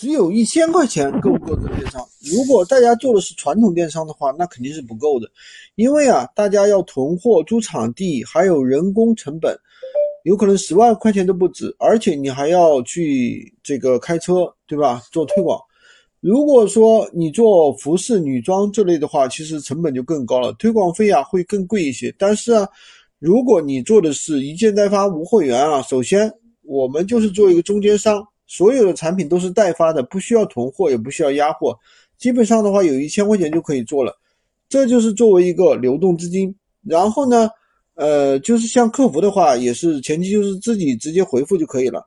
只有一千块钱够不够做电商？如果大家做的是传统电商的话，那肯定是不够的，因为啊，大家要囤货、租场地，还有人工成本，有可能十万块钱都不止，而且你还要去这个开车，对吧？做推广。如果说你做服饰、女装这类的话，其实成本就更高了，推广费啊会更贵一些。但是啊，如果你做的是一件代发无货源啊，首先我们就是做一个中间商。所有的产品都是代发的，不需要囤货，也不需要压货，基本上的话有一千块钱就可以做了。这就是作为一个流动资金。然后呢，呃，就是像客服的话，也是前期就是自己直接回复就可以了。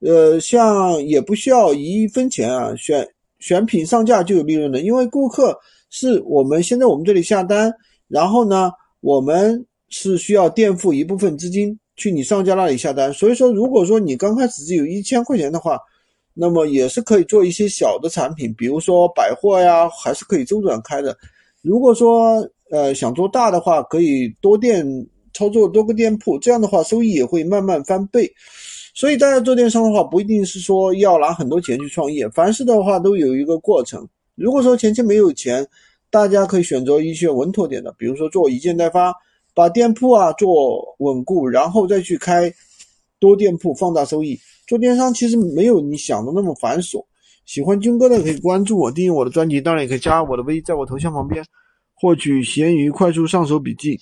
呃，像也不需要一分钱啊，选选品上架就有利润了，因为顾客是我们先在我们这里下单，然后呢，我们是需要垫付一部分资金。去你上家那里下单，所以说，如果说你刚开始只有一千块钱的话，那么也是可以做一些小的产品，比如说百货呀，还是可以周转开的。如果说呃想做大的话，可以多店操作多个店铺，这样的话收益也会慢慢翻倍。所以大家做电商的话，不一定是说要拿很多钱去创业，凡事的话都有一个过程。如果说前期没有钱，大家可以选择一些稳妥点的，比如说做一件代发。把店铺啊做稳固，然后再去开多店铺，放大收益。做电商其实没有你想的那么繁琐。喜欢军哥的可以关注我，订阅我的专辑，当然也可以加我的微，在我头像旁边获取闲鱼快速上手笔记。